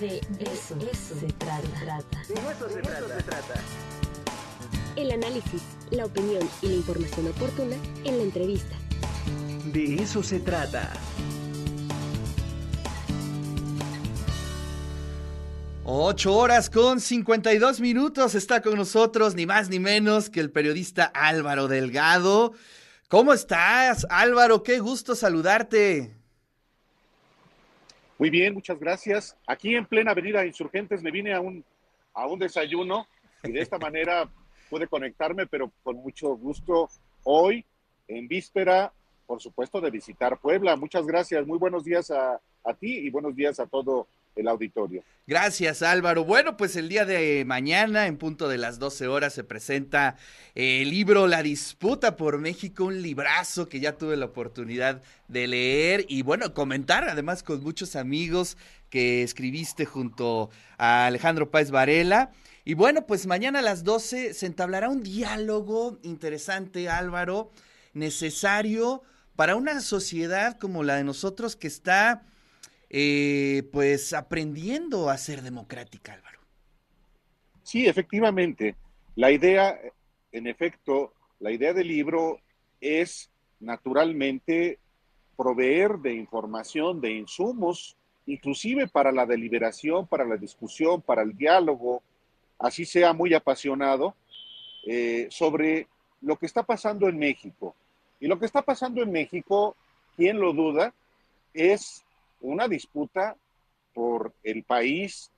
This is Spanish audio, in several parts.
De eso, eso se trata. De eso se trata. El análisis, la opinión y la información oportuna en la entrevista. De eso se trata. Ocho horas con 52 minutos está con nosotros ni más ni menos que el periodista Álvaro Delgado. ¿Cómo estás, Álvaro? Qué gusto saludarte. Muy bien, muchas gracias. Aquí en plena avenida Insurgentes me vine a un, a un desayuno y de esta manera pude conectarme, pero con mucho gusto hoy, en víspera, por supuesto, de visitar Puebla. Muchas gracias, muy buenos días a, a ti y buenos días a todo el auditorio. Gracias Álvaro. Bueno, pues el día de mañana, en punto de las 12 horas, se presenta el libro La disputa por México, un librazo que ya tuve la oportunidad de leer y bueno, comentar además con muchos amigos que escribiste junto a Alejandro Páez Varela. Y bueno, pues mañana a las 12 se entablará un diálogo interesante, Álvaro, necesario para una sociedad como la de nosotros que está eh, pues aprendiendo a ser democrática, Álvaro. Sí, efectivamente. La idea, en efecto, la idea del libro es naturalmente proveer de información, de insumos, inclusive para la deliberación, para la discusión, para el diálogo, así sea muy apasionado, eh, sobre lo que está pasando en México. Y lo que está pasando en México, ¿quién lo duda? Es una disputa por el país,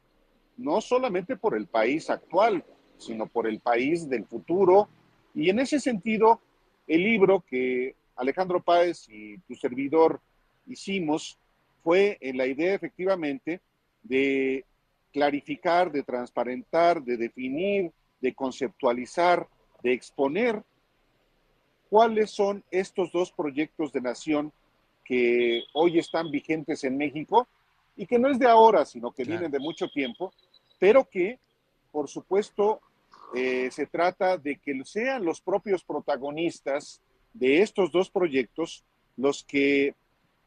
no solamente por el país actual, sino por el país del futuro. Y en ese sentido, el libro que Alejandro Páez y tu servidor hicimos fue en la idea efectivamente de clarificar, de transparentar, de definir, de conceptualizar, de exponer cuáles son estos dos proyectos de nación que hoy están vigentes en México y que no es de ahora, sino que vienen de mucho tiempo, pero que, por supuesto, eh, se trata de que sean los propios protagonistas de estos dos proyectos los que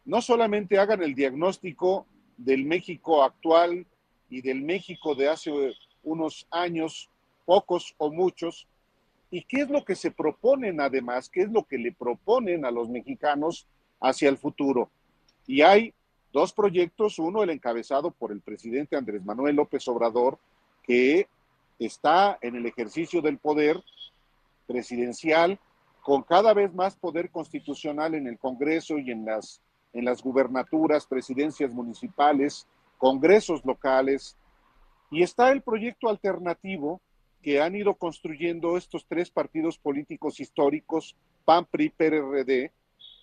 no solamente hagan el diagnóstico del México actual y del México de hace unos años, pocos o muchos, y qué es lo que se proponen además, qué es lo que le proponen a los mexicanos hacia el futuro. Y hay dos proyectos, uno el encabezado por el presidente Andrés Manuel López Obrador, que está en el ejercicio del poder presidencial con cada vez más poder constitucional en el Congreso y en las, en las gubernaturas, presidencias municipales, congresos locales. Y está el proyecto alternativo que han ido construyendo estos tres partidos políticos históricos, PAN, PRI, PRD,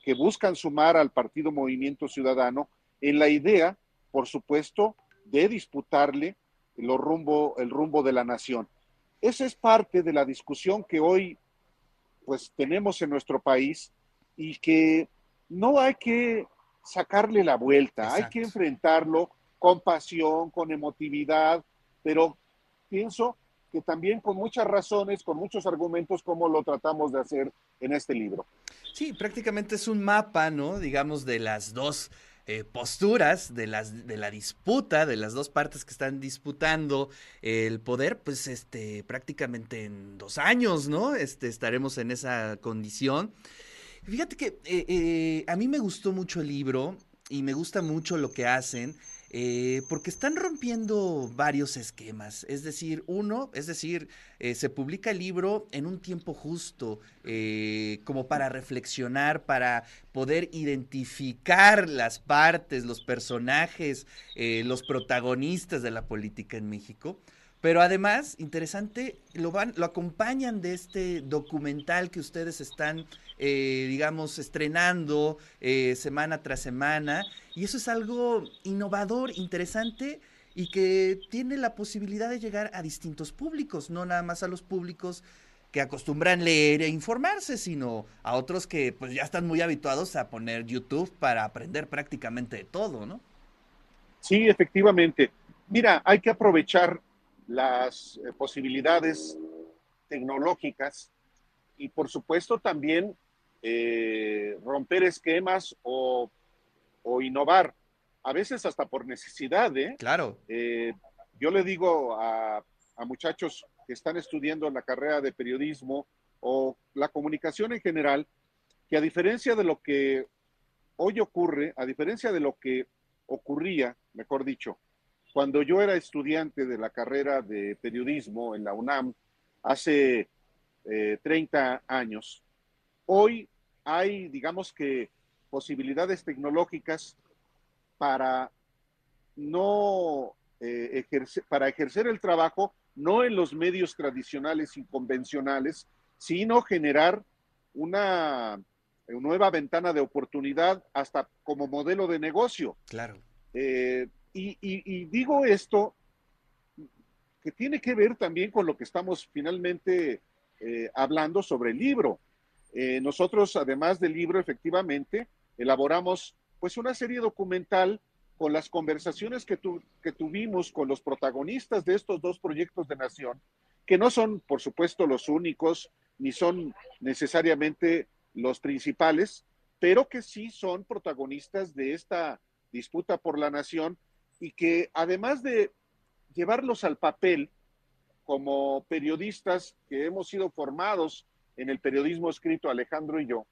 que buscan sumar al partido Movimiento Ciudadano en la idea, por supuesto, de disputarle el rumbo, el rumbo de la nación. Esa es parte de la discusión que hoy pues tenemos en nuestro país y que no hay que sacarle la vuelta, hay que enfrentarlo con pasión, con emotividad, pero pienso que también con muchas razones, con muchos argumentos, como lo tratamos de hacer en este libro. Sí, prácticamente es un mapa, ¿no? Digamos, de las dos eh, posturas, de, las, de la disputa, de las dos partes que están disputando el poder, pues este, prácticamente en dos años, ¿no? Este, estaremos en esa condición. Fíjate que eh, eh, a mí me gustó mucho el libro y me gusta mucho lo que hacen. Eh, porque están rompiendo varios esquemas. Es decir, uno, es decir, eh, se publica el libro en un tiempo justo, eh, como para reflexionar, para poder identificar las partes, los personajes, los protagonistas de la política en México. Pero además, interesante, lo, van, lo acompañan de este documental que ustedes están, eh, digamos, estrenando eh, semana tras semana. Y eso es algo innovador, interesante y que tiene la posibilidad de llegar a distintos públicos, no nada más a los públicos que acostumbran leer e informarse, sino a otros que pues ya están muy habituados a poner YouTube para aprender prácticamente de todo, ¿no? Sí, efectivamente. Mira, hay que aprovechar las eh, posibilidades tecnológicas y por supuesto también eh, romper esquemas o, innovar. a veces hasta por necesidad, ¿eh? Claro. Eh, yo le digo a, a muchachos que están estudiando la carrera de periodismo o la comunicación en general, que a diferencia de lo que hoy ocurre, a diferencia de lo que ocurría, mejor dicho, cuando yo era estudiante de la carrera de periodismo en la UNAM hace eh, 30 años, hoy hay, digamos que, posibilidades tecnológicas para no eh, ejercer, para ejercer el trabajo no en los medios tradicionales y convencionales, sino generar una nueva ventana de oportunidad hasta como modelo de negocio. Claro. Eh, y, y- y digo esto que tiene que ver también con lo que estamos finalmente eh, hablando sobre el libro. Eh, nosotros, además del libro, efectivamente, elaboramos pues una serie documental con las conversaciones que, tu- que tuvimos con los protagonistas de estos dos proyectos de nación, que no son, por supuesto, los únicos, ni son necesariamente los principales, pero que sí son protagonistas de esta disputa por la nación y que además de llevarlos al papel como periodistas que hemos sido formados en el periodismo escrito Alejandro y yo,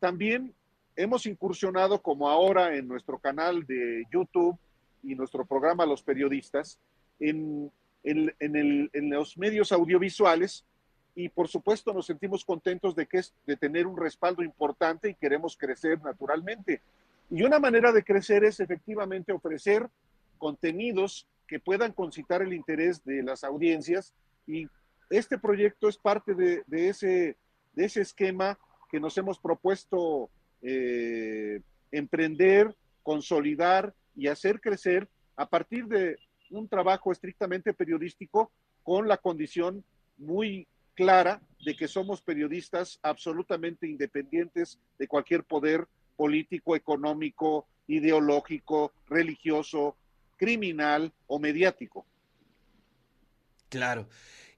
también hemos incursionado como ahora en nuestro canal de YouTube y nuestro programa Los Periodistas en, en- en el- en los medios audiovisuales y por supuesto nos sentimos contentos de, que es, de tener un respaldo importante y queremos crecer naturalmente. Y una manera de crecer es efectivamente ofrecer contenidos que puedan concitar el interés de las audiencias y este proyecto es parte de, ese, de ese esquema que nos hemos propuesto eh, emprender, consolidar y hacer crecer a partir de un trabajo estrictamente periodístico con la condición muy clara de que somos periodistas absolutamente independientes de cualquier poder político, económico, ideológico, religioso, criminal o mediático. Claro.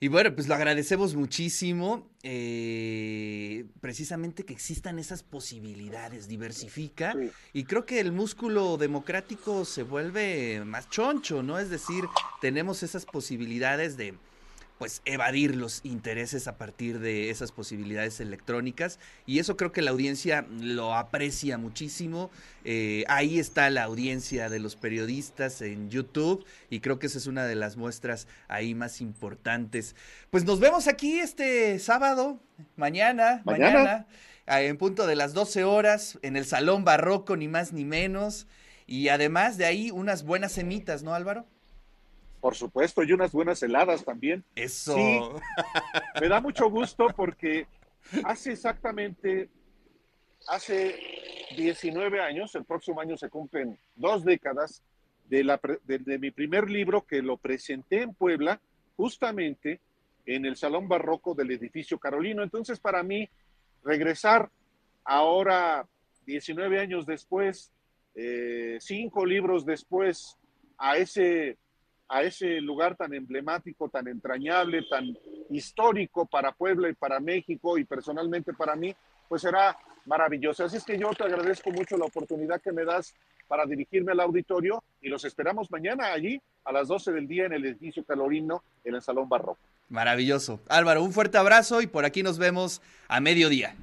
Y bueno, pues lo agradecemos muchísimo, eh, precisamente que existan esas posibilidades, diversifica, Sí. y creo que el músculo democrático se vuelve más choncho, ¿no? Es decir, tenemos esas posibilidades de, pues, evadir los intereses a partir de esas posibilidades electrónicas, y eso creo que la audiencia lo aprecia muchísimo. Eh, ahí está la audiencia de los periodistas en YouTube, y creo que esa es una de las muestras ahí más importantes. Pues nos vemos aquí este sábado, mañana, Mañana. mañana, en punto de las 12 horas, en el Salón Barroco, ni más ni menos. Y además de ahí, unas buenas semitas, ¿no, Álvaro? Por supuesto, y unas buenas heladas también. Eso. Sí. Me da mucho gusto porque hace exactamente, hace 19 años, el próximo año se cumplen dos décadas de, la, pre- de, de mi primer libro que lo presenté en Puebla, justamente en el Salón Barroco del edificio Carolino. Entonces, para mí, regresar ahora, 19 años después, eh, cinco libros después, a ese a ese lugar tan emblemático, tan entrañable, tan histórico para Puebla y para México y personalmente para mí, pues será maravilloso. Así es que yo te agradezco mucho la oportunidad que me das para dirigirme al auditorio y los esperamos mañana allí a las 12 del día en el edificio Calorino, en el Salón Barroco. Maravilloso. Álvaro, un fuerte abrazo y por aquí nos vemos a mediodía.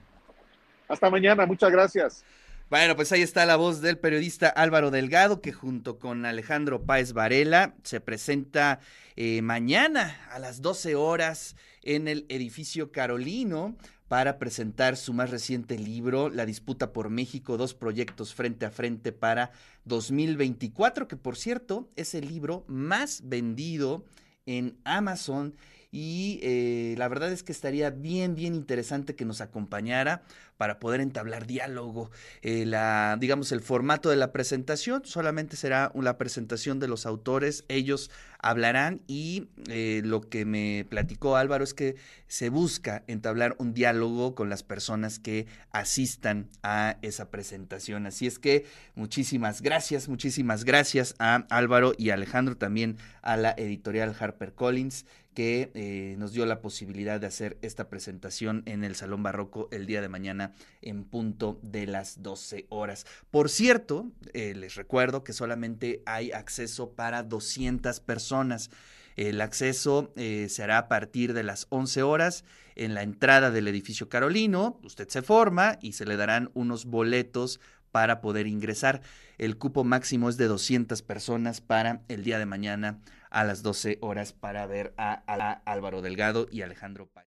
Hasta mañana, muchas gracias. Bueno, pues ahí está la voz del periodista Álvaro Delgado, que junto con Alejandro Páez Varela se presenta eh, mañana a las 12 horas en el edificio Carolino para presentar su más reciente libro, La disputa por México, dos proyectos frente a frente para 2024, que por cierto es el libro más vendido en Amazon y eh, la verdad es que estaría bien, bien interesante que nos acompañara para poder entablar diálogo. Eh, la, digamos, el formato de la presentación solamente será la presentación de los autores, ellos hablarán y eh, lo que me platicó Álvaro es que se busca entablar un diálogo con las personas que asistan a esa presentación. Así es que muchísimas gracias, muchísimas gracias a Álvaro y Alejandro, también a la editorial HarperCollins que eh, nos dio la posibilidad de hacer esta presentación en el Salón Barroco el día de mañana en punto de las 12 horas. Por cierto, eh, les recuerdo que solamente hay acceso para 200 personas. El acceso eh, se hará a partir de las 11 horas en la entrada del edificio Carolino. Usted se forma y se le darán unos boletos para poder ingresar. El cupo máximo es de 200 personas para el día de mañana a las 12 horas para ver a, a Álvaro Delgado y Alejandro Paz.